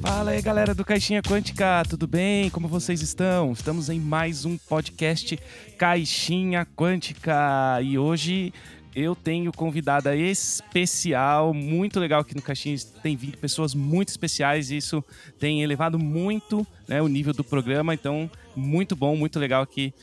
Fala aí, galera do Caixinha Quântica, tudo bem? Como vocês estão? Estamos em mais um podcast Caixinha Quântica e hoje eu tenho convidada especial, muito legal aqui no Caixinha. Tem vindo pessoas muito especiais e isso tem elevado muito né, o nível do programa. Então, muito bom, muito legal aqui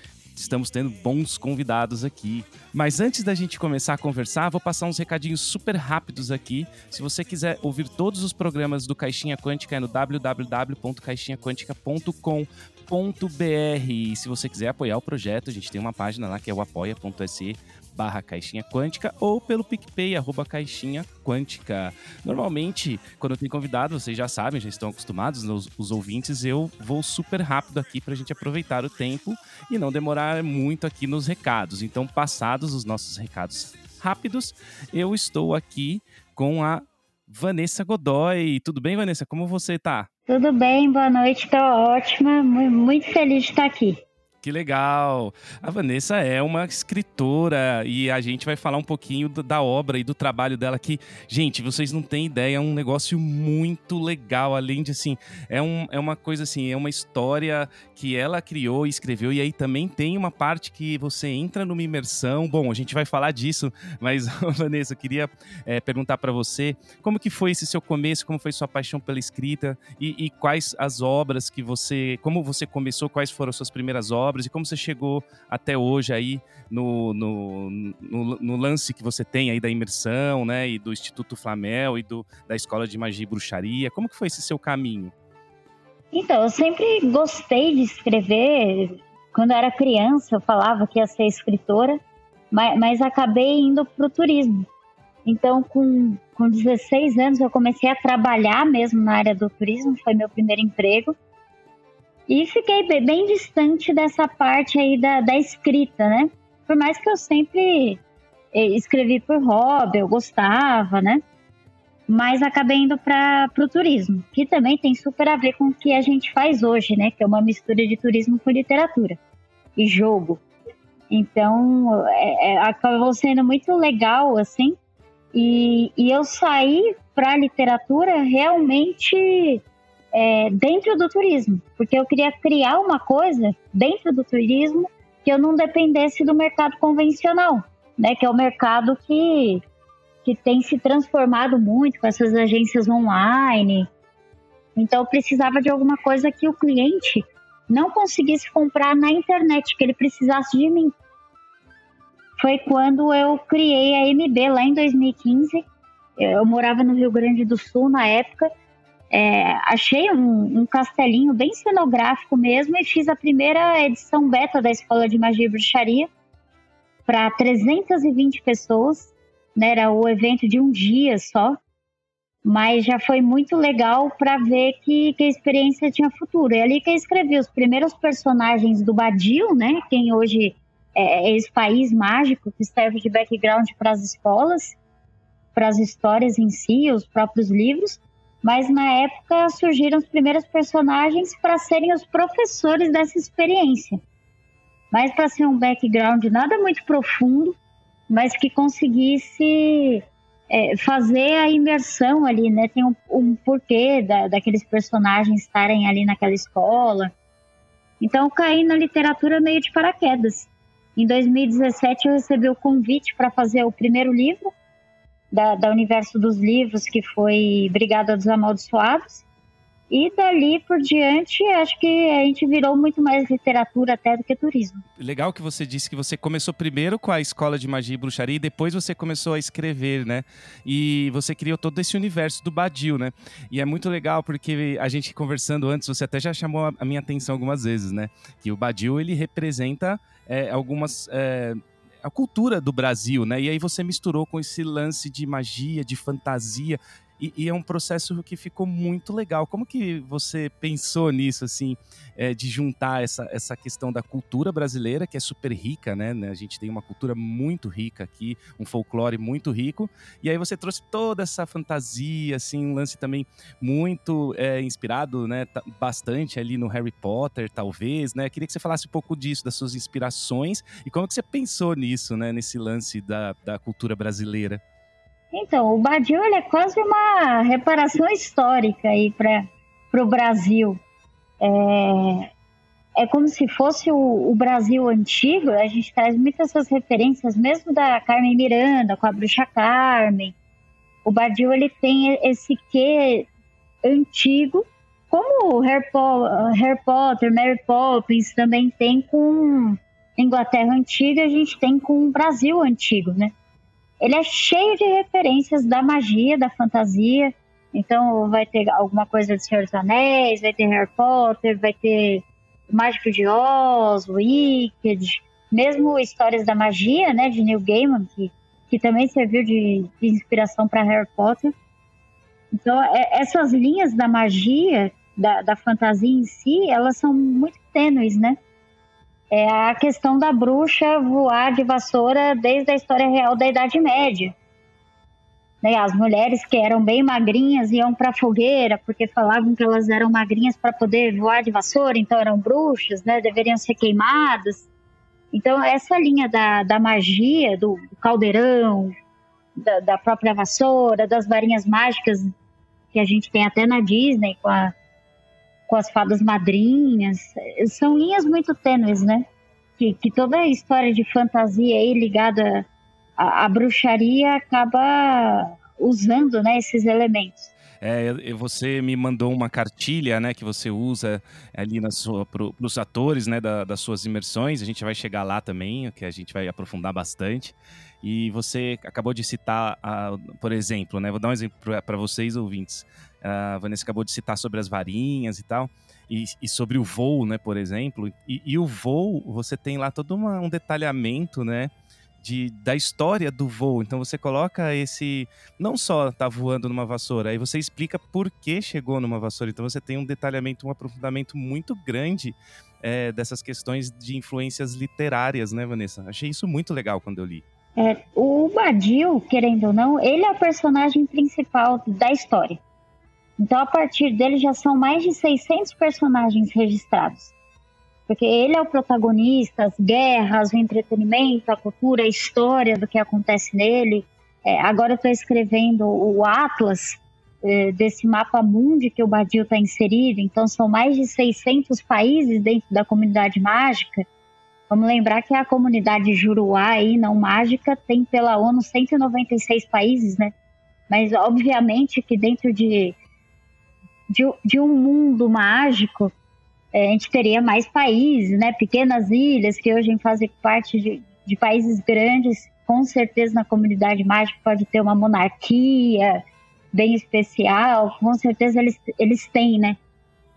estamos tendo bons convidados aqui. Mas antes da gente começar a conversar, vou passar uns recadinhos super rápidos aqui. Se você quiser ouvir todos os programas do Caixinha Quântica, é no www.caixinhaquântica.com.br. E se você quiser apoiar o projeto, a gente tem uma página lá que é o apoia.se barra Caixinha Quântica ou pelo PicPay, arroba Caixinha Quântica. Normalmente, quando eu tenho convidado, vocês já sabem, já estão acostumados, os, os ouvintes, eu vou super rápido aqui para a gente aproveitar o tempo e não demorar muito aqui nos recados. Então, passados os nossos recados rápidos, eu estou aqui com a Vanessa Godoy. Tudo bem, Vanessa? Como você tá? Tudo bem, boa noite, estou ótima, muito feliz de estar aqui. Que legal! A Vanessa é uma escritora e a gente vai falar um pouquinho da obra e do trabalho dela que, gente, vocês não têm ideia, é um negócio muito legal. Além de assim, é, um, é uma coisa assim, é uma história que ela criou e escreveu, e aí também tem uma parte que você entra numa imersão. Bom, a gente vai falar disso, mas, Vanessa, eu queria é, perguntar para você como que foi esse seu começo, como foi sua paixão pela escrita e, e quais as obras que você. Como você começou, quais foram as suas primeiras obras e como você chegou até hoje aí no, no, no, no, lance que você tem aí da imersão, né, e do Instituto Flamel e do, da Escola de Magia e Bruxaria. Como que foi esse seu caminho? Então, eu sempre gostei de escrever. Quando eu era criança, eu falava que ia ser escritora, mas, mas acabei indo para o turismo. Então, com, com 16 anos, eu comecei a trabalhar mesmo na área do turismo, foi meu primeiro emprego. E fiquei bem, distante dessa parte aí da, da escrita, né? Por mais que eu sempre eh, escrevi por hobby, eu gostava, né? Mas acabei indo para o turismo, que também tem super a ver com o que a gente faz hoje, né? Que é uma mistura de turismo com literatura e jogo. Então, é, é, acabou sendo muito legal, assim. E, e eu saí para a literatura realmente é, dentro do turismo, porque eu queria criar uma coisa dentro do turismo que eu não dependesse do mercado convencional, né? Que é o mercado que, que tem se transformado muito com essas agências online. Então eu precisava de alguma coisa que o cliente não conseguisse comprar na internet, que ele precisasse de mim. Foi quando eu criei a MB lá em 2015. Eu morava no Rio Grande do Sul na época é, achei um, um, castelinho bem cenográfico mesmo e fiz a primeira edição beta da Escola de Magia e Bruxaria para 320 pessoas. Né, era o evento de um dia só, mas já foi muito legal para ver que, que, a experiência tinha futuro. É ali que eu escrevi os primeiros personagens do Badil, né, quem hoje é, é esse país mágico que serve de background para as escolas, para as histórias em si, os próprios livros mas na época surgiram os primeiros personagens para serem os professores dessa experiência. Mas para ser um background nada muito profundo, mas que conseguisse é, fazer a imersão ali, né? Tem um, um porquê da, daqueles personagens estarem ali naquela escola. Então eu caí na literatura meio de paraquedas. Em 2017 eu recebi o convite para fazer o primeiro livro, da, da Universo dos Livros, que foi Brigada dos Amaldiçoados. E dali por diante, acho que a gente virou muito mais literatura até do que turismo. Legal que você disse que você começou primeiro com a escola de magia e bruxaria e depois você começou a escrever, né? E você criou todo esse universo do Badil, né? E é muito legal porque a gente conversando antes, você até já chamou a minha atenção algumas vezes, né? Que o Badil ele representa é, algumas é, a cultura do Brasil, né? E aí você misturou com esse lance de magia, de fantasia. E, e, é um processo que ficou muito legal. Como que você pensou nisso, assim, é, de juntar essa, essa questão da cultura brasileira, que é super rica, né? A gente tem uma cultura muito rica aqui, um folclore muito rico, e aí você trouxe toda essa fantasia, assim, um lance também muito é, inspirado, né? Bastante ali no Harry Potter, talvez, né? Queria que você falasse um pouco disso, das suas inspirações, e como que você pensou nisso, né? Nesse lance da, da cultura brasileira. Então, o Badil é quase uma reparação histórica aí para o Brasil. É, é como se fosse o, o, Brasil antigo, a gente traz muitas essas referências, mesmo da Carmen Miranda, com a Bruxa Carmen. O Badil ele tem esse quê antigo, como po Harry Potter, Mary Poppins também tem com Inglaterra antiga, a gente tem com o Brasil antigo, né? Ele é cheio de referências da magia, da fantasia. Então vai ter alguma coisa de Senhor dos Anéis, vai ter Harry Potter, vai ter Mágico de Oz, Wicked, mesmo histórias da magia, né, de Neil Gaiman, que, que também serviu de, de inspiração para Harry Potter. Então, é, essas linhas da magia, da, da fantasia em si, elas são muito tênues, né? É a questão da bruxa voar de vassoura desde a história real da Idade Média. Né, as mulheres que eram bem magrinhas iam para a fogueira porque falavam que elas eram magrinhas para poder voar de vassoura, então eram bruxas, né? Deveriam ser queimadas. Então essa linha da, da magia, do, caldeirão, da, da, própria vassoura, das varinhas mágicas que a gente tem até na Disney com, a, com as fadas madrinhas, são linhas muito tênues, né? Que, que toda a história de fantasia aí ligada à, à bruxaria acaba usando né, esses elementos. É, você me mandou uma cartilha, né, que você usa ali para os atores, né, da, das suas imersões. A gente vai chegar lá também, que a gente vai aprofundar bastante. E você acabou de citar, por exemplo, né? Vou dar um exemplo para vocês, ouvintes. A Vanessa acabou de citar sobre as varinhas e tal. E, e sobre o voo, né, por exemplo. E, e, o voo, você tem lá todo uma, um detalhamento, né? De, da história do voo. Então você coloca esse. Não só tá voando numa vassoura, aí você explica por que chegou numa vassoura. Então você tem um detalhamento, um aprofundamento muito grande é, dessas questões de influências literárias, né, Vanessa? Achei isso muito legal quando eu li. É, o Badil, querendo ou não, ele é o personagem principal da história. Então, a partir dele já são mais de 600 personagens registrados. Porque ele é o protagonista, as guerras, o entretenimento, a cultura, a história do que acontece nele. É, agora eu estou escrevendo o Atlas é, desse mapa mundi que o Badil está inserido. Então, são mais de 600 países dentro da comunidade mágica. Vamos lembrar que a comunidade Juruá aí, não mágica, tem pela ONU 196 países, né? Mas obviamente que dentro de, de, de um mundo mágico, é, a gente teria mais países, né? Pequenas ilhas que hoje fazem parte de, de países grandes. Com certeza na comunidade mágica pode ter uma monarquia bem especial. Com certeza eles, eles têm, né?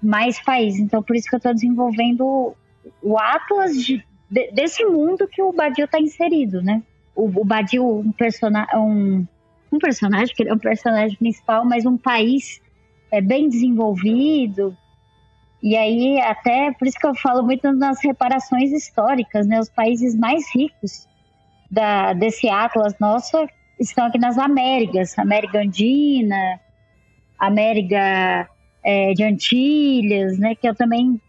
Mais países. Então por isso que eu estou desenvolvendo o Atlas de, de, desse mundo que o Badil está inserido, né? O, o Badil, um, persona, um, um personagem, que ele é um personagem principal, mas um país é, bem desenvolvido. E aí, até por isso que eu falo muito nas reparações históricas, né? Os países mais ricos da, desse Atlas nosso estão aqui nas Américas, América Andina, América é, de Antilhas, né? Que eu também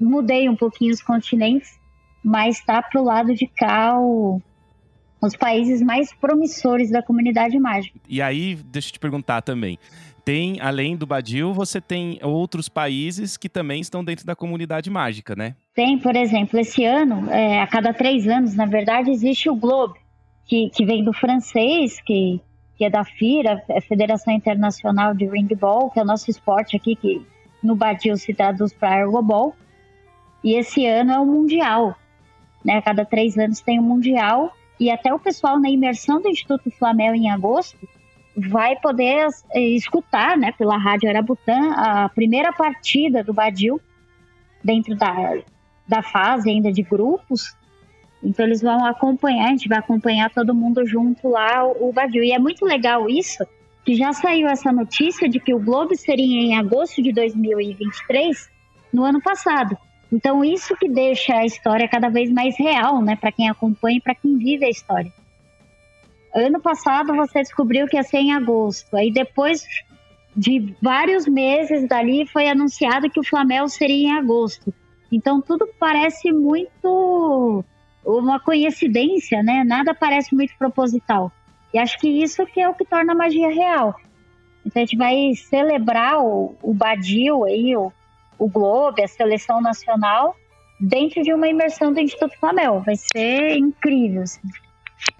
mudei um pouquinho os continentes mas está para o lado de cá o, os países mais promissores da comunidade mágica. E aí, deixa eu te perguntar também. Tem, além do Badil, você tem outros países que também estão dentro da comunidade mágica, né? Tem, por exemplo, esse ano, é, a cada três anos, na verdade, existe o Globe, que, que vem do francês, que, que é da FIRA, é a Federação Internacional de Ring Ball, que é o nosso esporte aqui, que no Badil se traduz para Ergoball. E esse ano é o Mundial, né? Cada três anos tem o um Mundial e até o pessoal na imersão do Instituto Flamel em agosto vai poder eh, escutar, né, pela Rádio Arabutã, a primeira partida do Badil dentro da, da fase ainda de grupos. Então eles vão acompanhar, a gente vai acompanhar todo mundo junto lá o, o Badil. E é muito legal isso, que já saiu essa notícia de que o Globo seria em agosto de 2023, no ano passado. Então, isso que deixa a história cada vez mais real, né, para quem acompanha e para quem vive a história. Ano passado você descobriu que ia ser em agosto, aí depois de vários meses dali foi anunciado que o Flamengo seria em agosto. Então, tudo parece muito uma coincidência, né? Nada parece muito proposital. E acho que isso que é o que torna a magia real. Então a gente vai celebrar o, o Badil aí, o, o Globo, a seleção nacional, dentro de uma imersão do Instituto Flamel. Vai ser incrível. Assim.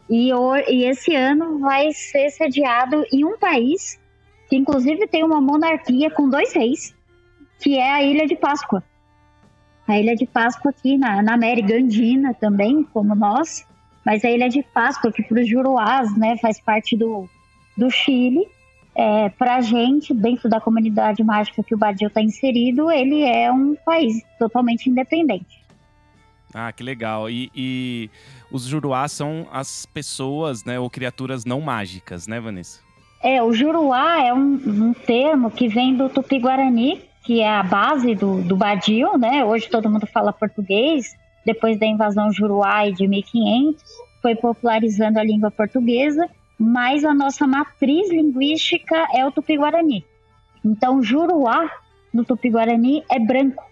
E, e esse ano vai ser sediado em um país que inclusive tem uma monarquia com dois reis, que é a Ilha de Páscoa. A Ilha de Páscoa aqui na, na América Andina também, como nós, mas a Ilha de Páscoa, que para os juruás né, faz parte do, do Chile, é, para a gente, dentro da comunidade mágica que o Badil está inserido, ele é um país totalmente independente. Ah, que legal. E, e os juruás são as pessoas, né, ou criaturas não mágicas, né, Vanessa? É, o juruá é um, um termo que vem do tupi-guarani, que é a base do, do Badil, né? Hoje todo mundo fala português, depois da invasão juruá de 1500, foi popularizando a língua portuguesa, mas a nossa matriz linguística é o tupi-guarani. Então, juruá no tupi-guarani é branco.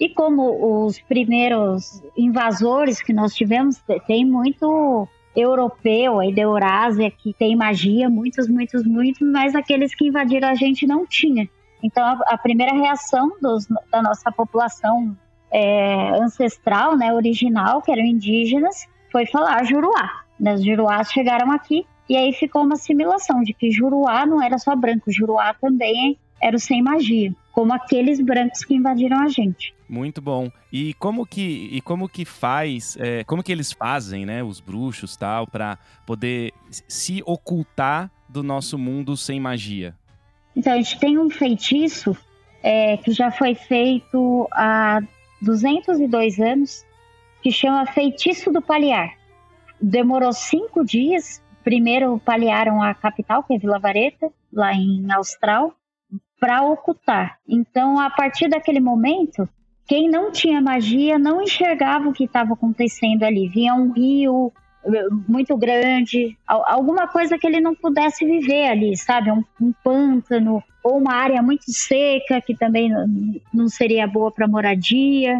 E como os primeiros invasores que nós tivemos, tem muito europeu aí da Eurásia que tem magia, muitos, muitos, muitos, mas aqueles que invadiram a gente não tinha. Então a, a primeira reação dos, da nossa população é, ancestral, né, original, que eram indígenas, foi falar Juruá. Né? Os Juruás chegaram aqui e aí ficou uma assimilação de que Juruá não era só branco, Juruá também era o sem magia, como aqueles brancos que invadiram a gente. Muito bom. E como que, e como que faz, é, como que eles fazem, né, os bruxos tal, para poder se ocultar do nosso mundo sem magia? Então, a gente tem um feitiço é, que já foi feito há 202 anos, que chama Feitiço do Paliar. Demorou cinco dias. Primeiro paliaram a capital, que é Vila Vareta, lá em Austral, para ocultar. Então, a partir daquele momento, quem não tinha magia não enxergava o que estava acontecendo ali. Via um rio eh, muito grande, alguma coisa que ele não pudesse viver ali, sabe? Um, um pântano ou uma área muito seca que também não seria boa para moradia.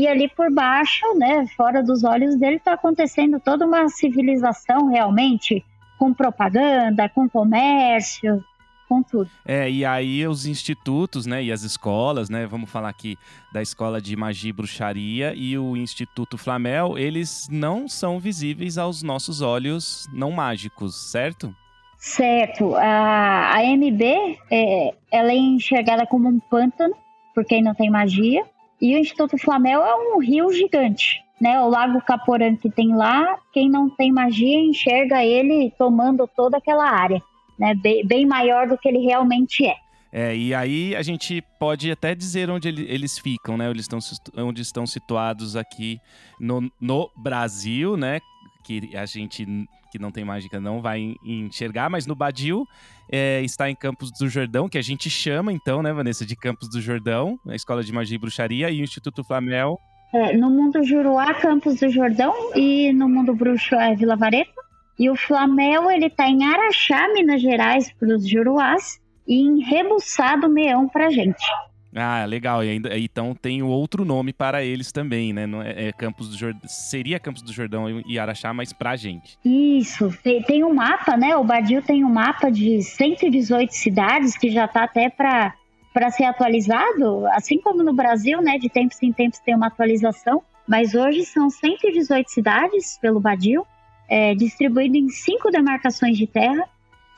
E ali por baixo, né, fora dos olhos dele, está acontecendo toda uma civilização realmente, com propaganda, com comércio, com tudo. É, e aí os institutos, né, e as escolas, né, vamos falar aqui da Escola de Magia e Bruxaria e o Instituto Flamel, eles não são visíveis aos nossos olhos não mágicos, certo? Certo. A, a MB, é, ela é enxergada como um pântano, por quem não tem magia, e o Instituto Flamel é um rio gigante. Né, o Lago Caporã que tem lá, quem não tem magia enxerga ele tomando toda aquela área né, bem, bem maior do que ele realmente é. É, e aí a gente pode até dizer onde eles ficam, né? Eles estão, onde estão situados aqui no, no Brasil, né? Que a gente que não tem mágica não vai enxergar, mas no Badil é, está em Campos do Jordão, que a gente chama então, né, Vanessa, de Campos do Jordão, a Escola de Magia e Bruxaria, e o Instituto Flamel. É, no mundo Juruá, Campos do Jordão, e no mundo bruxo é Vila Vareta. E o Flamel, ele tá em Araxá, Minas Gerais, para os Juruás, e em Rebuçado, Meão, para gente. Ah, legal. E ainda, então tem outro nome para eles também, né? É, é Campos do Jordão, seria Campos do Jordão e Araxá, mas pra gente. Isso. Tem, tem um mapa, né? O Badil tem um mapa de 118 cidades que já tá até para para ser atualizado, assim como no Brasil, né? De tempos em tempos tem uma atualização. Mas hoje são 118 cidades pelo Badil é, distribuído em cinco demarcações de terra,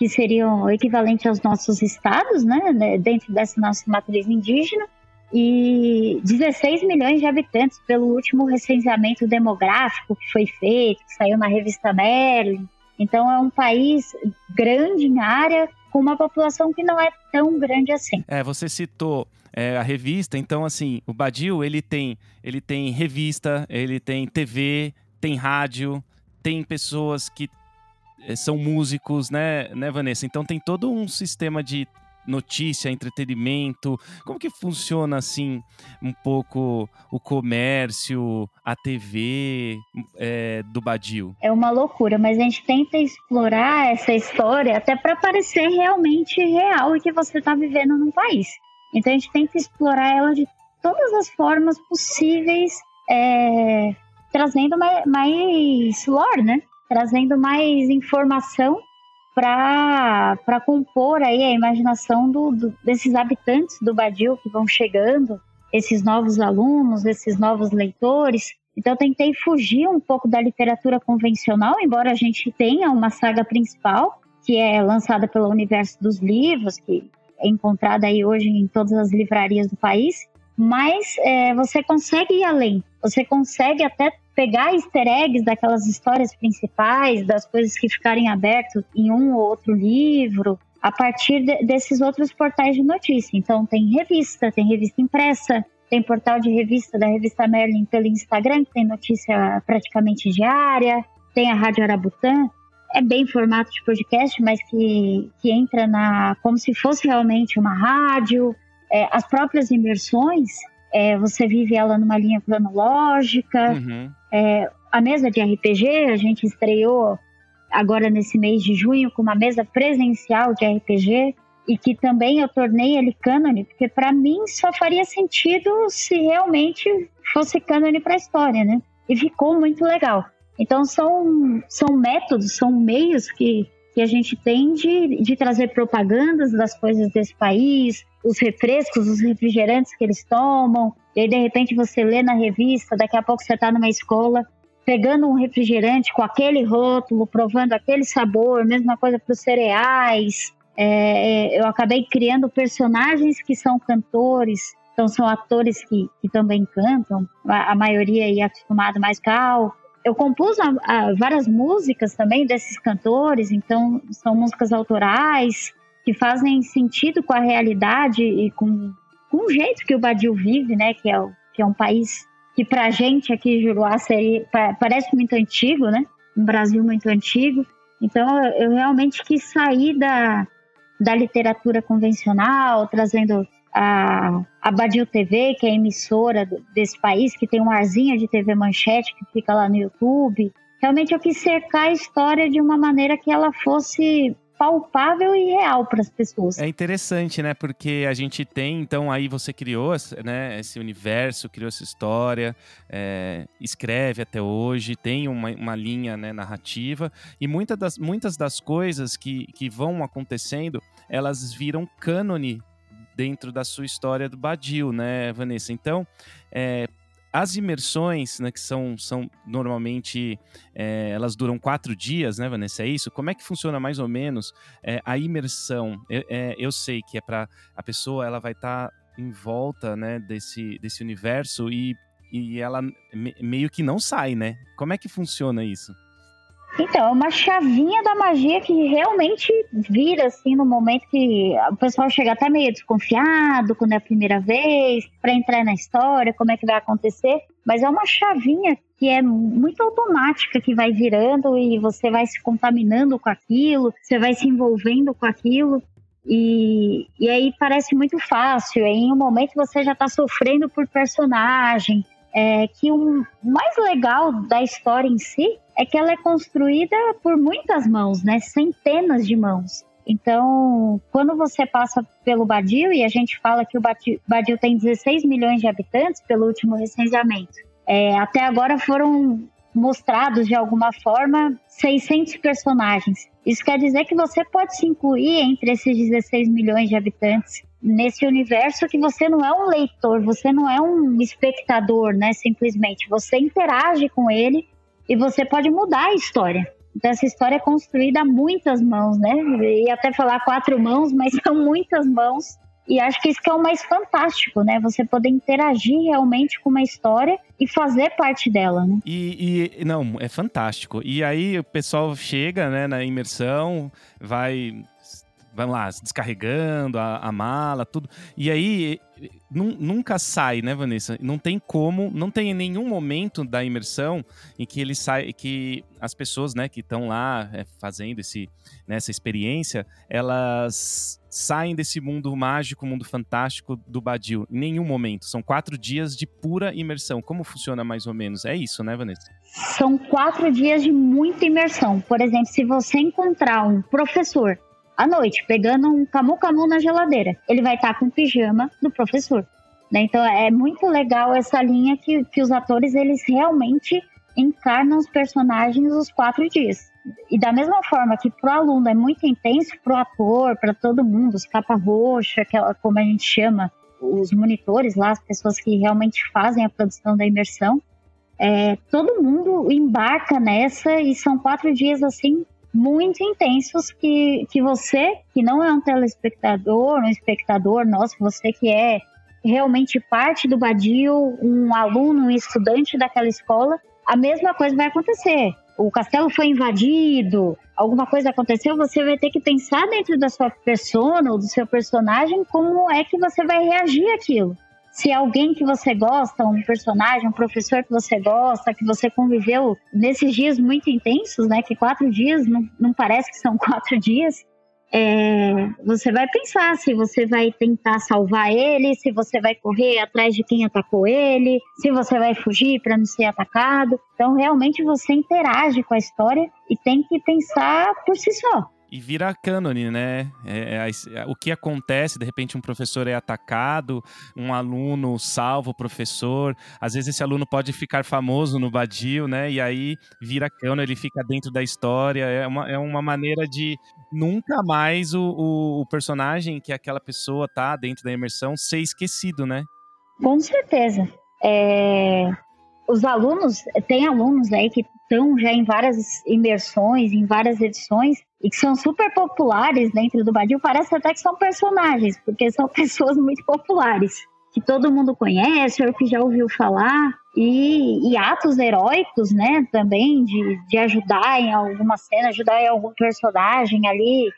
que seriam equivalentes aos nossos estados, né, né dentro dessa nossa matriz indígena, e 16 milhões de habitantes pelo último recenseamento demográfico que foi feito, que saiu na revista Merlin. Então é um país grande em área, com uma população que não é tão grande assim. É, você citou é, a revista, então assim, o Badil ele tem, ele tem revista, ele tem TV, tem rádio, tem pessoas que são músicos, né, né, Vanessa? Então tem todo um sistema de notícia, entretenimento. Como que funciona assim um pouco o comércio, a TV é, do Badil? É uma loucura, mas a gente tenta explorar essa história até para parecer realmente real e que você está vivendo num país. Então a gente tenta explorar ela de todas as formas possíveis é, trazendo mais, mais lore, né? Trazendo mais informação para compor aí a imaginação do, do, desses habitantes do Badil que vão chegando, esses novos alunos, esses novos leitores. Então, eu tentei fugir um pouco da literatura convencional, embora a gente tenha uma saga principal, que é lançada pelo Universo dos Livros, que é encontrada aí hoje em todas as livrarias do país, mas é, você consegue ir além. Você consegue até pegar easter eggs daquelas histórias principais, das coisas que ficarem abertas em um ou outro livro, a partir de, desses outros portais de notícia. Então, tem revista, tem revista impressa, tem portal de revista da revista Merlin pelo Instagram, que tem notícia praticamente diária, tem a Rádio Arabutã, é bem formato de podcast, mas que, que entra na como se fosse realmente uma rádio. É, as próprias imersões, é, você vive ela numa linha cronológica. Uhum. É, a mesa de RPG, a gente estreou agora nesse mês de junho com uma mesa presencial de RPG e que também eu tornei ele cânone, porque para mim só faria sentido se realmente fosse cânone para a história, né? E ficou muito legal. Então são, são métodos, são meios que, que a gente tem de, de trazer propagandas das coisas desse país, os refrescos, os refrigerantes que eles tomam, e aí de repente você lê na revista, daqui a pouco você está numa escola pegando um refrigerante com aquele rótulo, provando aquele sabor, mesma coisa para os cereais. É, eu acabei criando personagens que são cantores, então são atores que, que também cantam, a, maioria é acostumado mais cal, eu compus a, a, várias músicas também desses cantores, então são músicas autorais que fazem sentido com a realidade e com, com o jeito que o Badil vive, né? Que é, que é um país que pra gente aqui Juruá seria, parece muito antigo, né? Um Brasil muito antigo. Então eu, eu realmente quis sair da, da literatura convencional, trazendo a, a Badil TV, que é a emissora desse país, que tem um arzinho de TV Manchete que fica lá no YouTube. Realmente eu quis cercar a história de uma maneira que ela fosse palpável e real para as pessoas. É interessante, né? Porque a gente tem, então, aí você criou né, esse universo, criou essa história, é, escreve até hoje, tem uma, uma linha né, narrativa, e muitas das, muitas das coisas que, que vão acontecendo, elas viram cânone dentro da sua história do Badil, né, Vanessa? Então, é, as imersões, né, que são, são normalmente, é, elas duram quatro dias, né, Vanessa? É isso? Como é que funciona mais ou menos é, a imersão? Eu, é, eu sei que é para a pessoa, ela vai estar tá em volta, né, desse, desse universo e, e ela me, meio que não sai, né? Como é que funciona isso? Então, é uma chavinha da magia que realmente vira, assim, no momento que o pessoal chega até meio desconfiado, quando é a primeira vez, para entrar na história, como é que vai acontecer. Mas é uma chavinha que é muito automática que vai virando e você vai se contaminando com aquilo, você vai se envolvendo com aquilo. E, e aí parece muito fácil. Aí, em um momento você já está sofrendo por personagem. É, que o mais legal da história em si é que ela é construída por muitas mãos, né? Centenas de mãos. Então, quando você passa pelo Badil, e a gente fala que o Badil tem 16 milhões de habitantes pelo último recenseamento, é, até agora foram mostrados de alguma forma 600 personagens. Isso quer dizer que você pode se incluir entre esses 16 milhões de habitantes nesse universo que você não é um leitor, você não é um espectador, né? Simplesmente você interage com ele e você pode mudar a história. Então, essa história é construída a muitas mãos, né? E até falar quatro mãos, mas são muitas mãos. E acho que isso que é o mais fantástico, né? Você poder interagir realmente com uma história e fazer parte dela, né? E, e não, é fantástico. E aí o pessoal chega, né, na imersão, vai vamos lá, descarregando a, a mala, tudo. E aí nunca sai, né, Vanessa? Não tem como, não tem nenhum momento da imersão em que ele sai, que as pessoas, né, que estão lá é, fazendo esse, né, experiência, elas saem desse mundo mágico, mundo fantástico do Badil. Em nenhum momento. São quatro dias de pura imersão. Como funciona mais ou menos? É isso, né, Vanessa? São quatro dias de muita imersão. Por exemplo, se você encontrar um professor à noite, pegando um camu-camu na geladeira. Ele vai estar com o pijama do professor. Né? Então é muito legal essa linha que, que os atores eles realmente encarnam os personagens os quatro dias. E da mesma forma que para o aluno é muito intenso, para o ator, para todo mundo, os capa roxa, aquela, como a gente chama, os monitores lá, as pessoas que realmente fazem a produção da imersão, é, todo mundo embarca nessa e são quatro dias assim muito intensos que, que você, que não é um telespectador, um espectador nosso, você que é realmente parte do Badil, um aluno, um estudante daquela escola, a mesma coisa vai acontecer. O castelo foi invadido, alguma coisa aconteceu, você vai ter que pensar dentro da sua persona ou do seu personagem como é que você vai reagir àquilo. Se alguém que você gosta, um personagem, um professor que você gosta, que você conviveu nesses dias muito intensos, né? Que quatro dias não, não parece que são quatro dias é, você vai pensar se você vai tentar salvar ele, se você vai correr atrás de quem atacou ele, se você vai fugir para não ser atacado. Então, realmente, você interage com a história e tem que pensar por si só e vira cânone, né? É, é, o que acontece, de repente um professor é atacado, um aluno salva o professor, às vezes esse aluno pode ficar famoso no Badil, né? E aí vira cânone, ele fica dentro da história, é uma, é uma maneira de nunca mais o, o, o personagem que aquela pessoa tá dentro da imersão ser esquecido, né? Com certeza. É, os alunos, tem alunos aí que estão já em várias imersões, em várias edições, e que são super populares dentro do Badil, parece até que são personagens, porque são pessoas muito populares, que todo mundo conhece ou que já ouviu falar, e, e atos heróicos, né, também, de, de ajudar em alguma cena, ajudar em algum personagem ali,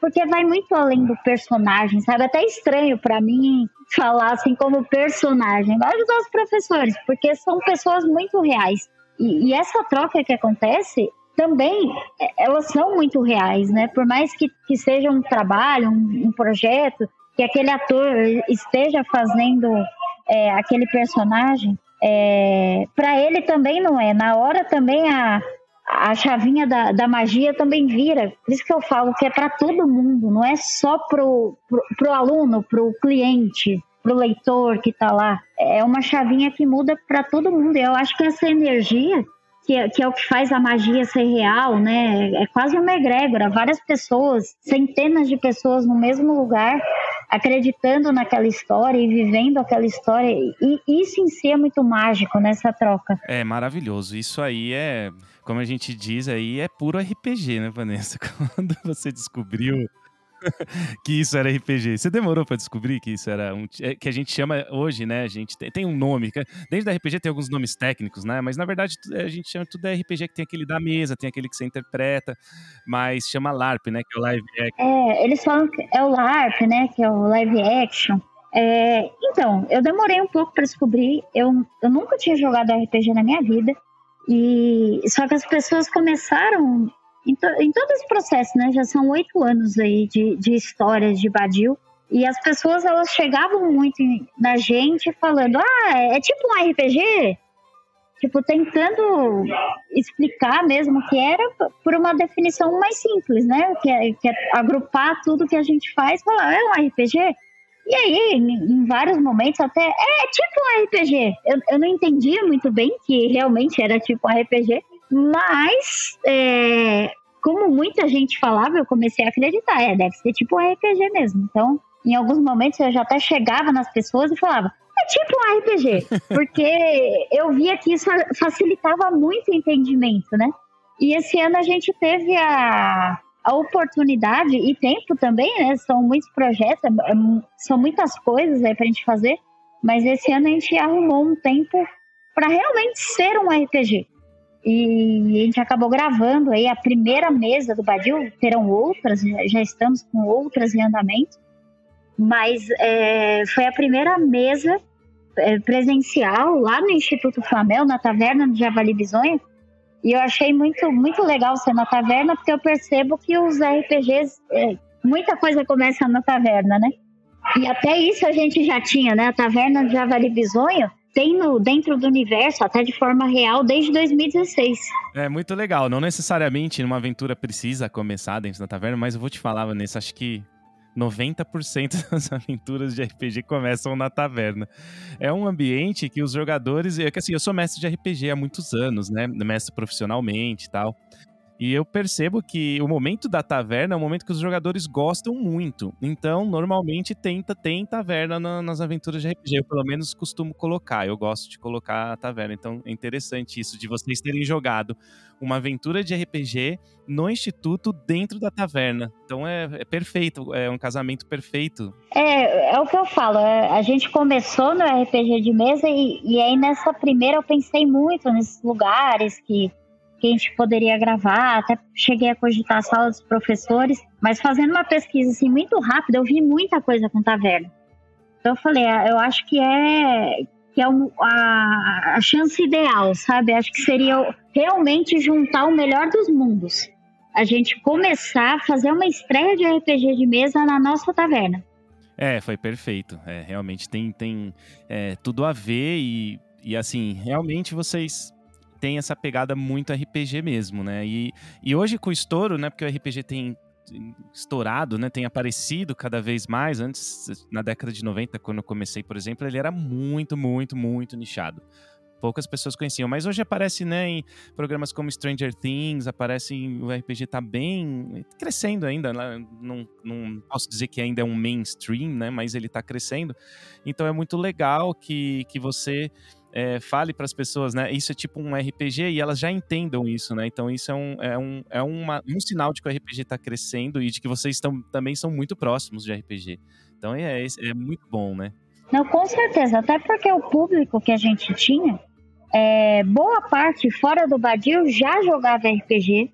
porque vai muito além do personagem, sabe? Até estranho para mim falar assim como personagem. Vai ajudar os professores, porque são pessoas muito reais. E, e, essa troca que acontece também é, elas são muito reais, né? Por mais que, que seja um trabalho, um, um projeto, que aquele ator esteja fazendo é, aquele personagem, é, para ele também não é. Na hora também a, a chavinha da, da magia também vira. Por isso que eu falo que é para todo mundo, não é só pro, pro, pro aluno, pro cliente, pro leitor que está lá. É uma chavinha que muda para todo mundo. Eu acho que essa energia que é, que é o que faz a magia ser real, né? É quase uma egrégora, várias pessoas, centenas de pessoas no mesmo lugar, acreditando naquela história e vivendo aquela história. E isso em si é muito mágico nessa troca. É maravilhoso. Isso aí é, como a gente diz aí, é puro RPG, né, Vanessa? Quando você descobriu que isso era RPG. Você demorou para descobrir que isso era um. É, que a gente chama hoje, né? A gente tem, tem um nome. Dentro da RPG tem alguns nomes técnicos, né? Mas na verdade a gente chama tudo de RPG que tem aquele da mesa, tem aquele que você interpreta, mas chama LARP, né? Que é o live action. É, eles falam que é o LARP, né? Que é o live action. É, então, eu demorei um pouco para descobrir. Eu, eu nunca tinha jogado RPG na minha vida. E só que as pessoas começaram em, to, em todo esse processo, né? Já são oito anos aí de, de histórias de Badil. E as pessoas, elas chegavam muito na gente falando, ah, é tipo um RPG? Tipo, tentando explicar mesmo que era por uma definição mais simples, né? Que é, que é agrupar tudo que a gente faz falar, é um RPG? E aí, em vários momentos, até é tipo um RPG. Eu, eu não entendia muito bem que realmente era tipo um RPG, mas, é, como muita gente falava, eu comecei a acreditar. É, deve ser tipo um RPG mesmo. Então, em alguns momentos eu já até chegava nas pessoas e falava, é tipo um RPG. Porque eu via que isso facilitava muito o entendimento, né? E esse ano a gente teve a, a oportunidade e tempo também, né? São muitos projetos, é, é, são muitas coisas aí pra gente fazer. Mas esse ano a gente arrumou um tempo para realmente ser um RPG. E a gente acabou gravando aí a primeira mesa do Badil, terão outras, já estamos com outras em andamento, mas é, foi a primeira mesa é, presencial lá no Instituto Flamel, na taverna do Javali Bisonha, e eu achei muito, muito legal ser na taverna, porque eu percebo que os RPGs, é, muita coisa começa na taverna, né? E até isso a gente já tinha, né? A taverna do Javali Bisonho, tem no, dentro do universo, até de forma real, desde 2016. É muito legal. Não necessariamente uma aventura precisa começar dentro da taverna, mas eu vou te falar, Vanessa, acho que 90% das aventuras de RPG começam na taverna. É um ambiente que os jogadores. É que assim, eu sou mestre de RPG há muitos anos, né? Mestre profissionalmente e tal. E eu percebo que o momento da taverna é um momento que os jogadores gostam muito. Então, normalmente tem, tem taverna na, nas aventuras de RPG. Eu, pelo menos, costumo colocar. Eu gosto de colocar a taverna. Então, é interessante isso, de vocês terem jogado uma aventura de RPG no Instituto dentro da taverna. Então, é, é perfeito. É um casamento perfeito. É, é o que eu falo. É, a gente começou no RPG de mesa e, e aí nessa primeira eu pensei muito nesses lugares que que a gente poderia gravar, até cheguei a cogitar a sala dos professores, mas fazendo uma pesquisa assim muito rápida, eu vi muita coisa com taverna. Então eu falei, ah, eu acho que é que é a, a chance ideal, sabe? Acho que seria realmente juntar o melhor dos mundos. A gente começar a fazer uma estreia de RPG de mesa na nossa taverna. É, foi perfeito. É, realmente tem, tem é, tudo a ver e, e assim, realmente vocês tem essa pegada muito RPG mesmo, né? E, e hoje com o estouro, né? Porque o RPG tem estourado, né? Tem aparecido cada vez mais. Antes, na década de 90, quando eu comecei, por exemplo, ele era muito, muito, muito nichado. Poucas pessoas conheciam, mas hoje aparece, né, em programas como Stranger Things, aparece o RPG tá bem crescendo ainda, né? não, não posso dizer que ainda é um mainstream, né, mas ele tá crescendo. Então é muito legal que, que você é, fale para as pessoas, né? Isso é tipo um RPG e elas já entendam isso, né? Então isso é um, é um, é uma, um sinal de que o RPG está crescendo e de que vocês também são muito próximos de RPG. Então é, é muito bom, né? Não, com certeza. Até porque o público que a gente tinha, é, boa parte fora do Badil já jogava RPG.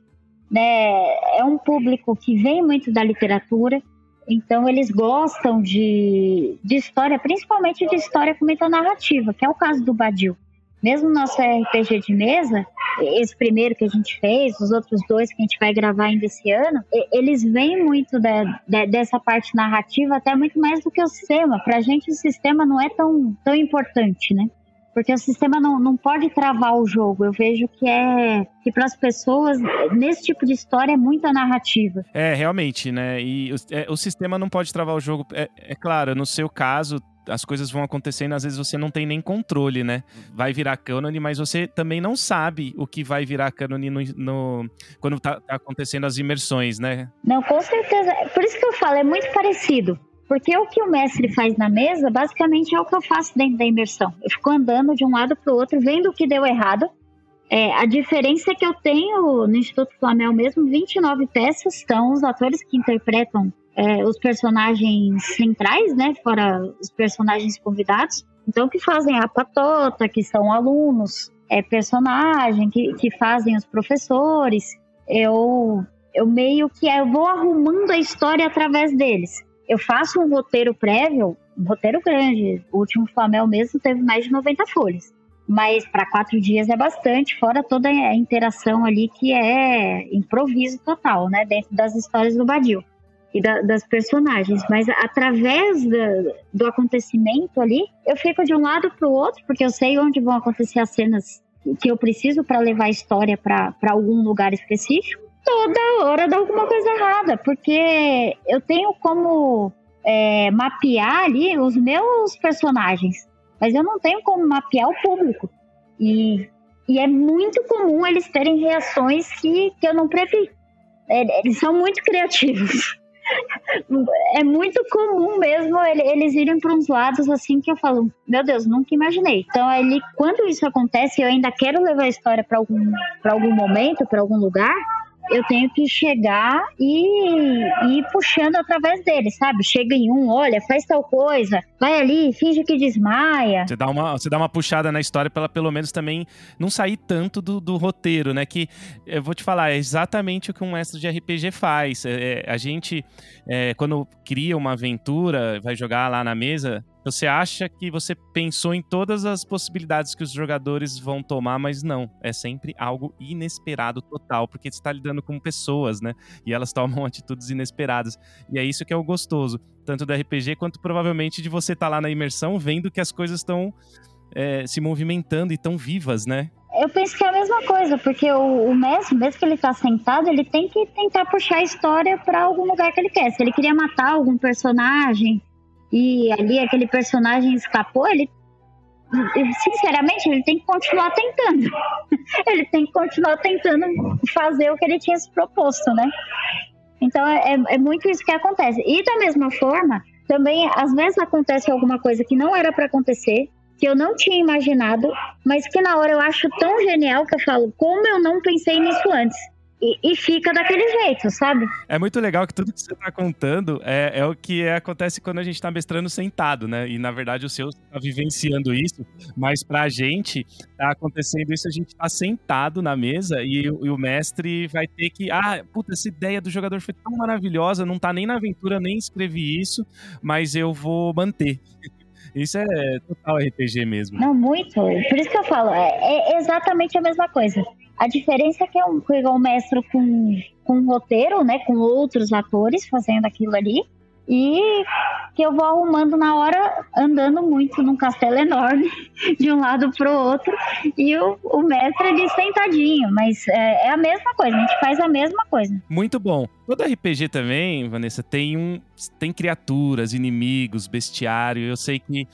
Né? É um público que vem muito da literatura. Então eles gostam de, de história, principalmente de história com metanarrativa, que é o caso do Badil. Mesmo nosso RPG de mesa, esse primeiro que a gente fez, os outros dois que a gente vai gravar ainda esse ano, eles vêm muito da, da, dessa parte narrativa, até muito mais do que o sistema. Pra gente o sistema não é tão, tão importante, né? Porque o sistema não, não pode travar o jogo. Eu vejo que é que para as pessoas nesse tipo de história é muita narrativa. É realmente, né? E o, é, o sistema não pode travar o jogo. É, é claro, no seu caso as coisas vão acontecendo, às vezes você não tem nem controle, né? Vai virar cânone, mas você também não sabe o que vai virar cânone no, no, quando tá, tá, acontecendo as imersões, né? Não, com certeza. Por isso que eu falo, é muito parecido. Porque o que o mestre faz na mesa, basicamente é o que eu faço dentro da imersão. Eu fico andando de um lado para o outro, vendo o que deu errado. É, a diferença é que eu tenho no Instituto Flamel mesmo 29 peças, são os atores que interpretam é, os personagens centrais, né? Fora os personagens convidados. Então, que fazem a patota, que são alunos, é, personagem, que, que fazem os professores. Eu, eu meio que eu vou arrumando a história através deles eu faço um roteiro prévio, um roteiro grande. O último Flamel mesmo teve mais de 90 folhas. Mas para quatro dias é bastante, fora toda a interação ali que é improviso total, né? Dentro das histórias do Badil e da, das personagens. Mas através do, do acontecimento ali, eu fico de um lado para o outro, porque eu sei onde vão acontecer as cenas que eu preciso para levar a história para algum lugar específico toda hora dá alguma coisa errada, porque eu tenho como é, mapear ali os meus personagens, mas eu não tenho como mapear o público. E, e é muito comum eles terem reações que, que eu não previ. É, eles são muito criativos. é muito comum mesmo eles irem para uns lados assim que eu falo, meu Deus, nunca imaginei. Então, ali, quando isso acontece, eu ainda quero levar a história para algum, algum momento, para algum lugar eu tenho que chegar e, e ir puxando através dele, sabe? Chega em um, olha, faz tal coisa, vai ali, finge que desmaia. Você dá uma, você dá uma puxada na história para ela pelo menos também não sair tanto do, do, roteiro, né? Que eu vou te falar, é exatamente o que um mestre de RPG faz. É, é, a gente, é, quando cria uma aventura, vai jogar lá na mesa, você acha que você pensou em todas as possibilidades que os jogadores vão tomar, mas não. É sempre algo inesperado total, porque você está lidando com pessoas, né? E elas tomam atitudes inesperadas. E é isso que é o gostoso, tanto do RPG quanto provavelmente de você estar tá lá na imersão, vendo que as coisas estão é, se movimentando e tão vivas, né? Eu penso que é a mesma coisa, porque o, o mestre, mesmo que ele está sentado, ele tem que tentar puxar a história para algum lugar que ele quer. Se ele queria matar algum personagem, e ali aquele personagem escapou, ele sinceramente, ele tem que continuar tentando. ele tem que continuar tentando fazer o que ele tinha se proposto, né? Então é, é, é muito isso que acontece. E da mesma forma, também às vezes acontece alguma coisa que não era para acontecer, que eu não tinha imaginado, mas que na hora eu acho tão genial que eu falo, como eu não pensei nisso antes? E, e, fica daquele jeito, sabe? É muito legal que tudo que você está contando é, é o que é, acontece quando a gente está mestrando sentado, né? E na verdade o seu está vivenciando isso, mas para a gente tá acontecendo isso, a gente está sentado na mesa e, e, o mestre vai ter que. Ah, puta, essa ideia do jogador foi tão maravilhosa, não tá nem na aventura, nem escrevi isso, mas eu vou manter. Isso é total RPG mesmo. Não, muito. Por isso que eu falo, é, é exatamente a mesma coisa. A diferença é que é um, é um mestre com, com um roteiro, né? Com outros atores fazendo aquilo ali. E que eu vou arrumando na hora, andando muito num castelo enorme, de um lado pro outro, e o, o mestre ali sentadinho. Mas é, é, a mesma coisa, a gente faz a mesma coisa. Muito bom. Todo RPG também, Vanessa, tem um. Tem criaturas, inimigos, bestiário. Eu sei que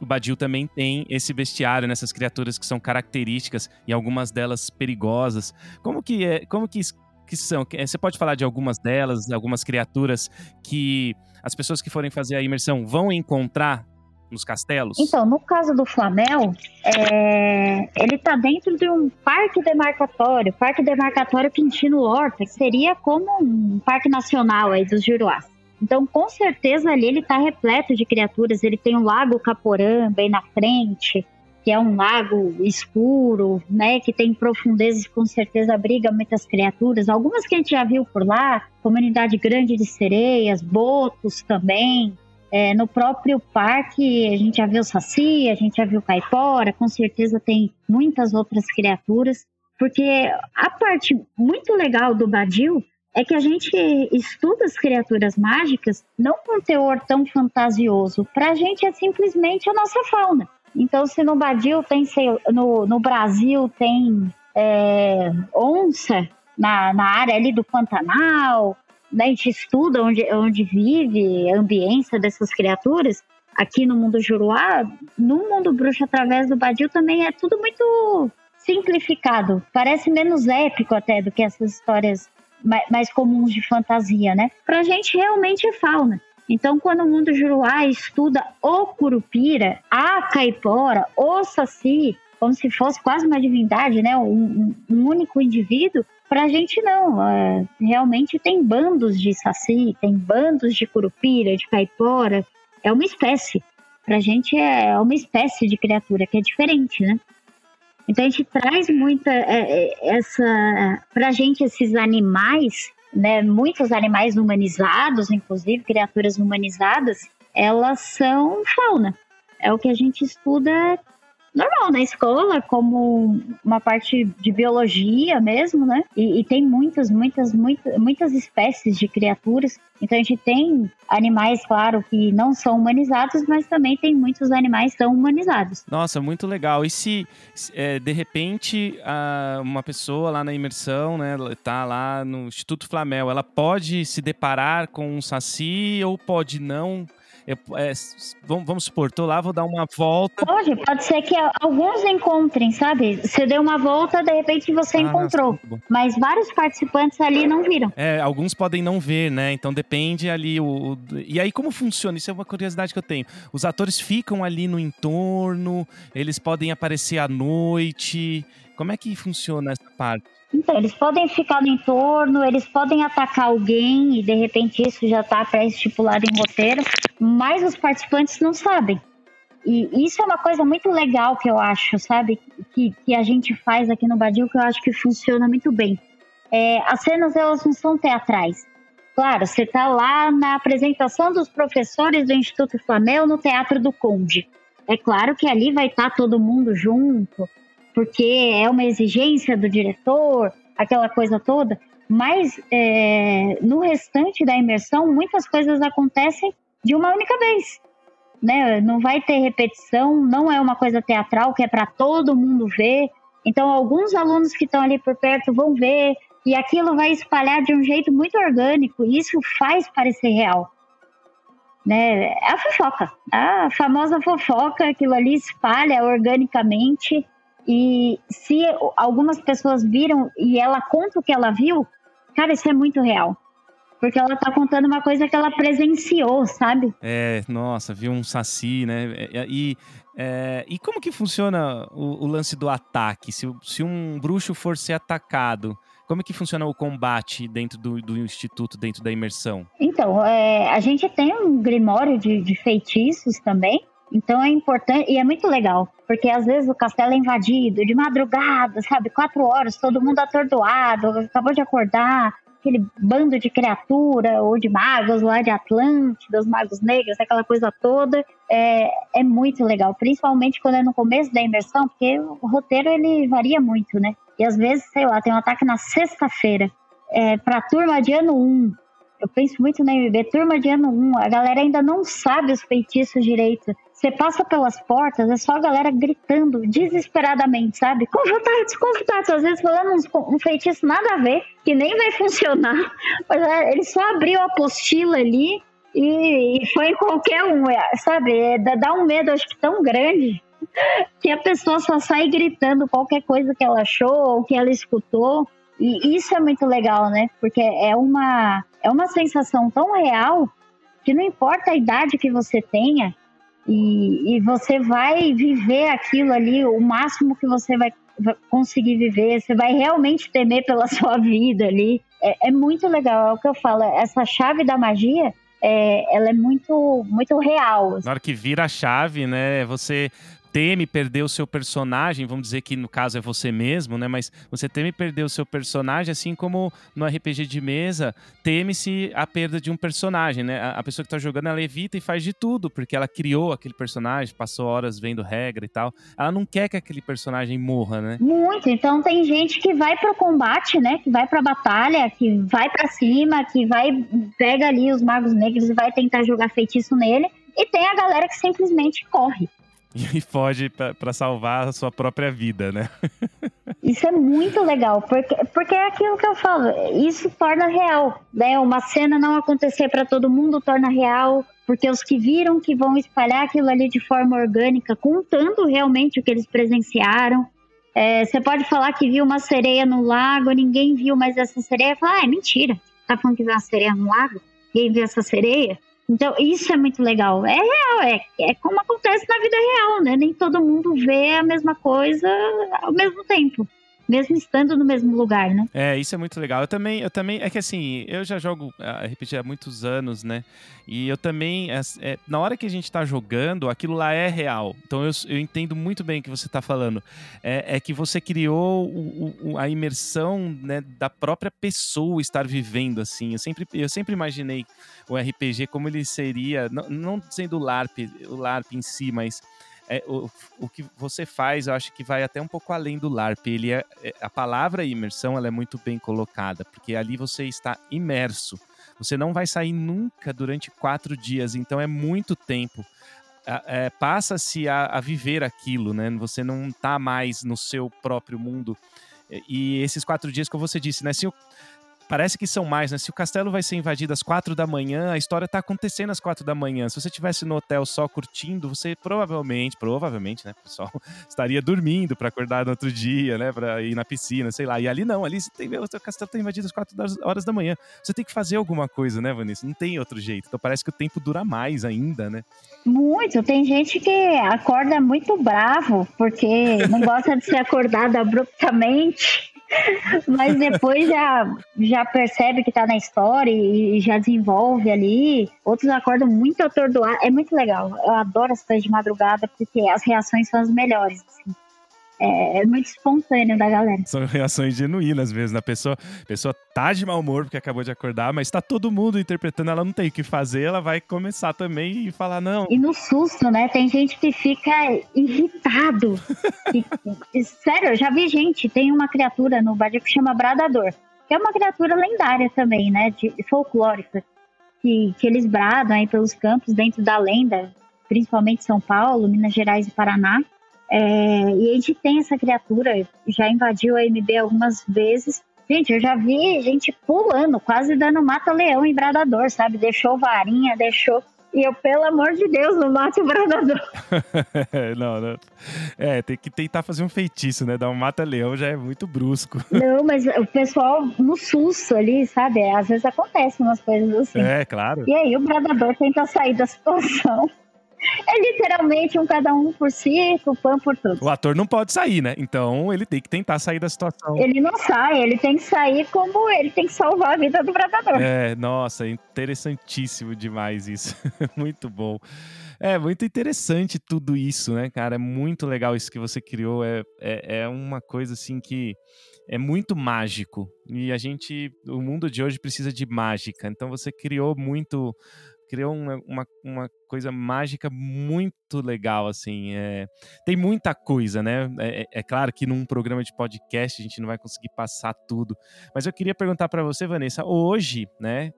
o Badil também tem esse bestiário nessas criaturas que são características e algumas delas perigosas. Como que é. Como que que são? Você pode falar de algumas delas, algumas criaturas que as pessoas que forem fazer a imersão vão encontrar nos castelos? Então, no caso do Flamel, é... ele está dentro de um parque demarcatório, Parque Demarcatório Quintino Horta, que seria como um parque nacional aí dos Juruás. Então, com certeza ali ele está repleto de criaturas. Ele tem o Lago Caporã bem na frente, que é um lago escuro, né, que tem profundezas que com certeza abriga muitas criaturas. Algumas que a gente já viu por lá, comunidade grande de sereias, botos também. É, no próprio parque a gente já viu saci, a gente já viu caipora, com certeza tem muitas outras criaturas. Porque a parte muito legal do Badil é que a gente estuda as criaturas mágicas não com teor tão fantasioso. Para a gente é simplesmente a nossa fauna. Então, se no Badil tem, no, no Brasil tem é, onça na, na área ali do Pantanal, né, a gente estuda onde, onde vive a ambiência dessas criaturas, aqui no mundo Juruá, no mundo bruxo através do Badil também é tudo muito simplificado. Parece menos épico até do que essas histórias mais, mais comuns de fantasia, né? Pra gente realmente é fauna. Então, quando o mundo juruá estuda o curupira, a caipora, o saci, como se fosse quase uma divindade, né? Um, um único indivíduo, para a gente não. É, realmente tem bandos de saci, tem bandos de curupira, de caipora. É uma espécie. Para a gente é uma espécie de criatura que é diferente, né? Então a gente traz muita é, é essa para a gente esses animais né, muitos animais humanizados, inclusive criaturas humanizadas, elas são fauna. É o que a gente estuda normal na escola, como uma parte de biologia mesmo, né? E, e, tem muitas, muitas, muitas, muitas espécies de criaturas. Então a gente tem animais, claro, que não são humanizados, mas também tem muitos animais que são humanizados. Nossa, muito legal. E se, é, de repente uma pessoa lá na imersão, né, tá lá no Instituto Flamel, ela pode se deparar com um saci ou pode não? Eu, é, vamos, vamos supor, tô lá, vou dar uma volta. Pode, pode ser que alguns encontrem, sabe? Você deu uma volta, de repente você ah, encontrou. Nossa, mas vários participantes ali não viram. É, alguns podem não ver, né? Então depende ali o, o. E aí, como funciona? Isso é uma curiosidade que eu tenho. Os atores ficam ali no entorno, eles podem aparecer à noite. Como é que funciona essa parte? Então, eles podem ficar no entorno, eles podem atacar alguém e de repente isso já está pré-estipulado em roteiro, mas os participantes não sabem. E isso é uma coisa muito legal que eu acho, sabe? Que, que a gente faz aqui no Badil, que eu acho que funciona muito bem. É, as cenas, elas não são teatrais. Claro, você está lá na apresentação dos professores do Instituto Flamel no Teatro do Conde. É claro que ali vai estar tá todo mundo junto, porque é uma exigência do diretor, aquela coisa toda. Mas é, no restante da imersão, muitas coisas acontecem de uma única vez. Né? Não vai ter repetição, não é uma coisa teatral que é para todo mundo ver. Então, alguns alunos que estão ali por perto vão ver, e aquilo vai espalhar de um jeito muito orgânico, e isso faz parecer real. né? É a fofoca, a famosa fofoca, aquilo ali espalha organicamente. E se algumas pessoas viram e ela conta o que ela viu, cara, isso é muito real. Porque ela tá contando uma coisa que ela presenciou, sabe? É, nossa, viu um saci, né? E, é, e como que funciona o, o lance do ataque? Se, se, um bruxo for ser atacado, como que funciona o combate dentro do, do instituto, dentro da imersão? Então, é, a gente tem um grimório de, de feitiços também. Então é importante e é muito legal, porque às vezes o castelo é invadido de madrugada, sabe? Quatro horas, todo mundo atordoado, acabou de acordar, aquele bando de criatura ou de magos lá de Atlântida, os magos negros, aquela coisa toda, é, é muito legal, principalmente quando é no começo da imersão, porque o roteiro ele varia muito, né? E às vezes, sei lá, tem um ataque na sexta-feira, é, turma de ano 1, eu penso muito na MB, turma de ano 1, a galera ainda não sabe os feitiços direito. Você passa pelas portas, é só a galera gritando desesperadamente, sabe? Contatos, contatos. Às vezes falando uns, um feitiço nada a ver, que nem vai funcionar. Mas é, ele só abriu a apostila ali e, e foi em qualquer um, é, sabe? É, dá um medo, acho que tão grande, que a pessoa só sai gritando qualquer coisa que ela achou ou que ela escutou. E isso é muito legal, né? Porque é uma, é uma sensação tão real que não importa a idade que você tenha, e, e você vai viver aquilo ali o máximo que você vai, conseguir viver. Você vai realmente temer pela sua vida ali. É, é, muito legal, é o que eu falo. Essa chave da magia, é, ela é muito, muito real. Na hora que vira a chave, né? Você teme perder o seu personagem, vamos dizer que no caso é você mesmo, né? Mas você teme perder o seu personagem, assim como no RPG de mesa, teme-se a perda de um personagem, né? A pessoa que tá jogando, ela evita e faz de tudo, porque ela criou aquele personagem, passou horas vendo regra e tal. Ela não quer que aquele personagem morra, né? Muito. Então tem gente que vai pro combate, né? Que vai pra batalha, que vai para cima, que vai, pega ali os magos negros e vai tentar jogar feitiço nele. E tem a galera que simplesmente corre. E foge para salvar a sua própria vida, né? isso é muito legal, porque, porque é aquilo que eu falo, isso torna real, né? Uma cena não acontecer para todo mundo torna real, porque os que viram que vão espalhar aquilo ali de forma orgânica, contando realmente o que eles presenciaram. É, você pode falar que viu uma sereia no lago, ninguém viu mais essa sereia, fala, ah, é mentira. Tá falando que viu uma sereia no lago? Ninguém viu essa sereia? Então, isso é muito legal. É real, é, é como acontece na vida real, né? Nem todo mundo vê a mesma coisa ao mesmo tempo mesmo estando no mesmo lugar, né? É, isso é muito legal. Eu também, eu também, é que assim, eu já jogo RPG há muitos anos, né? E eu também, é, é, na hora que a gente tá jogando, aquilo lá é real. Então eu, eu entendo muito bem o que você tá falando. É, é que você criou o, o, a imersão né, da própria pessoa estar vivendo assim. Eu sempre, eu sempre imaginei o RPG como ele seria, não, não sendo o LARP, o LARP em si, mas é, o, o que você faz, eu acho que vai até um pouco além do LARP. Ele é, é, a palavra imersão ela é muito bem colocada, porque ali você está imerso. Você não vai sair nunca durante quatro dias, então é muito tempo. É, Passa-se a, a, viver aquilo, né? Você não está mais no seu próprio mundo. E esses quatro dias, como você disse, né? Se eu, parece que são mais, né? Se o castelo vai ser invadido às quatro da manhã, a história tá acontecendo às quatro da manhã. Se você tivesse no hotel só curtindo, você provavelmente, provavelmente, né, pessoal, estaria dormindo para acordar no outro dia, né, para ir na piscina, sei lá. E ali não, ali você tem, o seu castelo tá invadido às quatro horas da manhã. Você tem que fazer alguma coisa, né, Vanessa? Não tem outro jeito. Então parece que o tempo dura mais ainda, né? Muito. Tem gente que acorda muito bravo porque não gosta de ser acordado abruptamente. Mas depois já, já percebe que tá na história e já desenvolve ali. Outros acordam muito atordoados. É muito legal. Eu adoro as coisas de madrugada porque as reações são as melhores. Assim é, é, muito espontâneo da galera. São reações genuínas mesmo. A pessoa, a pessoa tá de mau humor porque acabou de acordar, mas tá todo mundo interpretando, ela não tem o que fazer, ela vai começar também e falar não. E no susto, né? Tem gente que fica irritado. e, sério, eu já vi gente, tem uma criatura no Badico que chama Bradador, que é uma criatura lendária também, né? De, folclórica. Que, que eles bradam aí pelos campos dentro da lenda, principalmente São Paulo, Minas Gerais e Paraná. É, e a gente tem essa criatura, já invadiu a MB algumas vezes. Gente, eu já vi gente pulando, quase dando mata-leão em bradador, sabe? Deixou varinha, deixou. E eu, pelo amor de Deus, não mate o bradador. não, não. É, tem que tentar fazer um feitiço, né? Dar um mata-leão já é muito brusco. Não, mas o pessoal no susto ali, sabe? Às vezes acontecem umas coisas assim. É, claro. E aí o bradador tenta sair da situação. É literalmente um cada um por si, o pão por todos. O ator não pode sair, né? Então ele tem que tentar sair da situação. Ele não sai, ele tem que sair como ele tem que salvar a vida do predador. É, nossa, interessantíssimo demais isso. muito bom. É muito interessante tudo isso, né, cara? É muito legal isso que você criou. É, é, é uma coisa assim que é muito mágico. E a gente, o mundo de hoje precisa de mágica. Então você criou muito criou uma, uma, uma, coisa mágica muito legal, assim. É, tem muita coisa, né? É, é, é, claro que num programa de podcast a gente não vai conseguir passar tudo. Mas eu queria perguntar para você, Vanessa, hoje, né?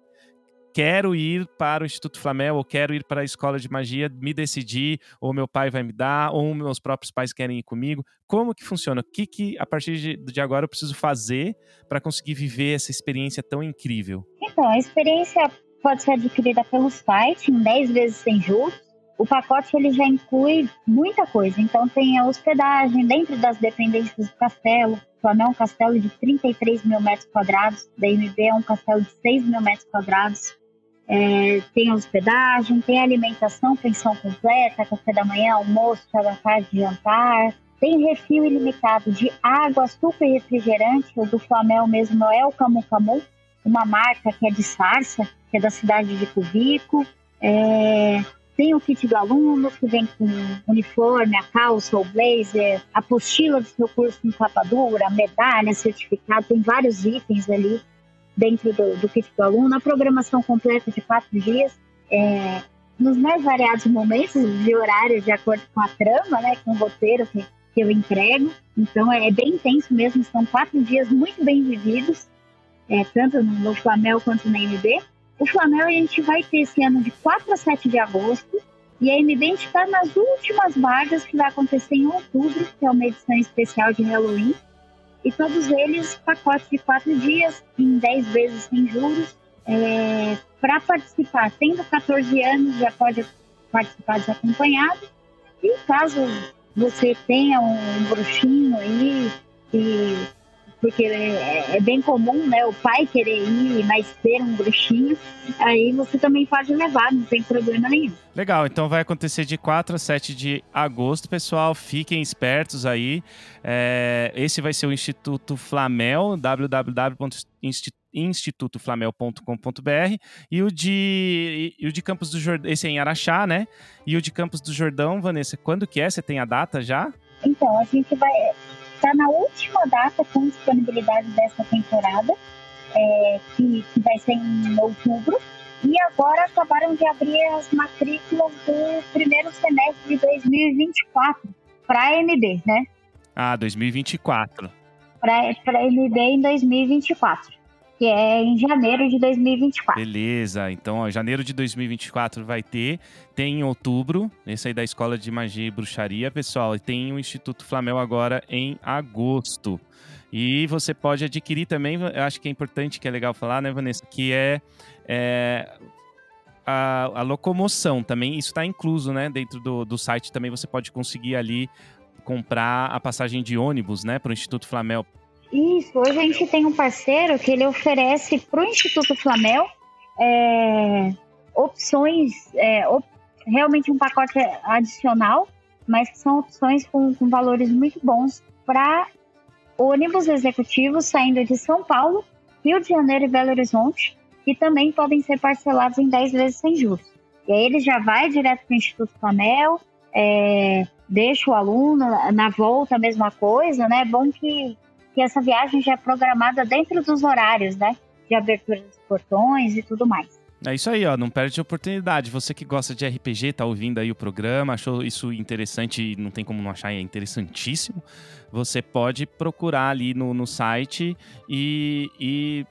Quero ir para o Instituto Flamel, ou quero ir para a escola de magia, me decidir, ou meu pai vai me dar, ou meus próprios pais querem ir comigo. Como que funciona? O que, que a partir de, de agora eu preciso fazer para conseguir viver essa experiência tão incrível? Então, a experiência pode ser adquirida pelo site em 10 vezes sem juros. O pacote ele já inclui muita coisa, então tem a hospedagem dentro das dependências do castelo. O Flamengo é um castelo de 33 mil metros quadrados, da MB é um castelo de 6 mil metros quadrados. É, tem a hospedagem, tem a alimentação, pensão completa, café da manhã, almoço, chá da tarde, jantar. Tem refil ilimitado de água, super refrigerante, o do Flamengo mesmo é o Camu Camu, uma marca que é de Sarsa, que é da cidade de Cubico. É, tem o kit do aluno, que vem com uniforme, a calça, o blazer, a apostila do seu curso em capa dura, medalha, certificado, tem vários itens ali dentro do, do kit do aluno. A programação completa de quatro dias, é, nos mais variados momentos de horário, de acordo com a trama, né, com o roteiro que, que eu entrego. Então é, é bem intenso mesmo, são quatro dias muito bem vividos é, tanto no Flamengo quanto na MB. O Flamengo a gente vai ter esse ano de 4 a 7 de agosto. E a MB a gente está nas últimas vagas que vai acontecer em outubro, que é uma edição especial de Halloween. E todos eles, pacote de 4 dias, em 10 vezes sem juros. É, Para participar, tendo 14 anos, já pode participar desacompanhado. E caso você tenha um bruxinho aí e porque é, é, bem comum, né, o pai querer ir, mas ter um bruxinho, aí você também pode levar, não tem problema nenhum. Legal, então vai acontecer de 4 a 7 de agosto, pessoal, fiquem espertos aí. É, esse vai ser o Instituto Flamel, www.institutoflamel.com.br e o de e o de Campos do Jordão, esse é em Araxá, né? E o de Campos do Jordão, Vanessa, quando que é? Você tem a data já? Então, a gente vai está na última data com disponibilidade dessa temporada, é, que, que vai ser em outubro. E agora acabaram de abrir as matrículas do primeiro semestre de 2024 para a MB, né? Ah, 2024. Para a MB em 2024 que é em janeiro de 2024. Beleza, então ó, janeiro de 2024 vai ter, tem em outubro, esse aí da Escola de Magia e Bruxaria, pessoal, e tem o Instituto Flamel agora em agosto. E você pode adquirir também, eu acho que é importante, que é legal falar, né, Vanessa, que é, é a, a, locomoção também, isso está incluso, né, dentro do, do site também você pode conseguir ali comprar a passagem de ônibus, né, para o Instituto Flamel isso, hoje a gente tem um parceiro que ele oferece para o Instituto Flamel é, opções, é, op, realmente um pacote adicional, mas que são opções com, com valores muito bons para ônibus executivos saindo de São Paulo, Rio de Janeiro e Belo Horizonte, que também podem ser parcelados em 10 vezes sem juros. E aí ele já vai direto para o Instituto Flamel, é, deixa o aluno na volta a mesma coisa, né? É bom que que essa viagem já é programada dentro dos horários, né? De abertura dos portões e tudo mais. É isso aí, ó, não perde a oportunidade. Você que gosta de RPG, tá ouvindo aí o programa, achou isso interessante, não tem como não achar, é interessantíssimo. Você pode procurar ali no, no site e, e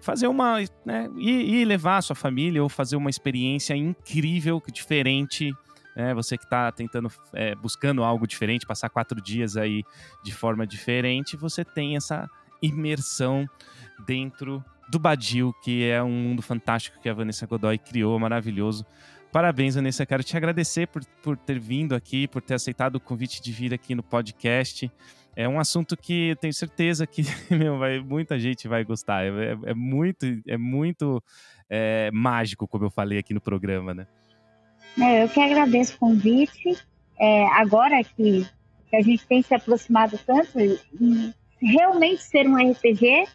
fazer uma. Né, e, e levar a sua família ou fazer uma experiência incrível, diferente é, você que está tentando, é, buscando algo diferente, passar quatro dias aí de forma diferente, você tem essa imersão dentro do Badil, que é um mundo fantástico que a Vanessa Godoy criou, maravilhoso, Parabéns, Vanessa. Quero te agradecer por, por ter vindo aqui, por ter aceitado o convite de vir aqui no podcast. É um assunto que eu tenho certeza que meu, vai, muita gente vai gostar. É, é, é muito, é muito é, mágico, como eu falei aqui no programa, né? É, eu que agradeço o convite. É, agora que, que, a gente tem se aproximado tanto, realmente ser um RPG,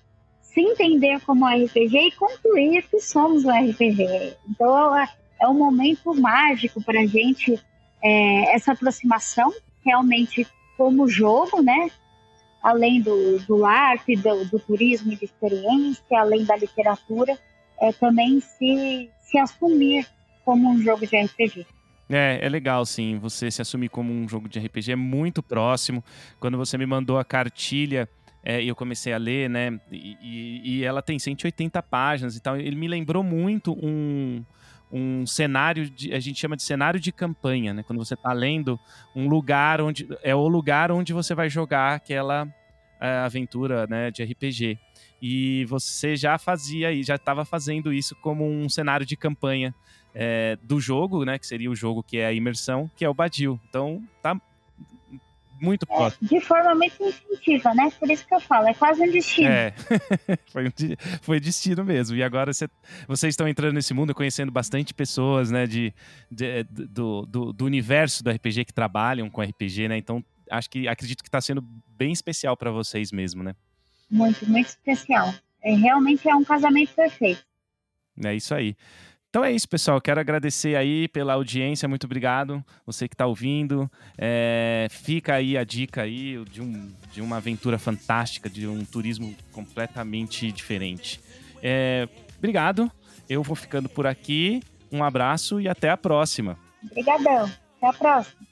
se entender como um RPG e concluir que somos um RPG. Então é, é um momento mágico para a gente, é, essa aproximação realmente como jogo, né? Além do, do arte, do, do turismo e de experiência, além da literatura, é também se, se assumir como um jogo de RPG. É, é legal, sim. Você se assumir como um jogo de RPG é muito próximo. Quando você me mandou a cartilha é, e eu comecei a ler, né? E, e, e, ela tem 180 páginas e tal. Ele me lembrou muito um, um cenário, de, a gente chama de cenário de campanha, né? Quando você está lendo um lugar onde. É o lugar onde você vai jogar aquela é, aventura né, de RPG. E você já fazia e já estava fazendo isso como um cenário de campanha é, do jogo, né? Que seria o jogo que é a imersão, que é o Badil. Então tá muito é, próximo. De forma muito instintiva, né? Por isso que eu falo, é quase um destino. É, foi, um, foi destino mesmo. E agora você, vocês estão entrando nesse mundo, conhecendo bastante pessoas, né? De, de do, do, do, universo do RPG que trabalham com RPG, né? Então acho que acredito que está sendo bem especial para vocês mesmo, né? Muito, muito especial. É, realmente é um casamento perfeito. É isso aí. Então é isso, pessoal. Quero agradecer aí pela audiência. Muito obrigado. Você que está ouvindo. É, fica aí a dica aí de, um, de uma aventura fantástica, de um turismo completamente diferente. É, obrigado. Eu vou ficando por aqui. Um abraço e até a próxima. Obrigadão. Até a próxima.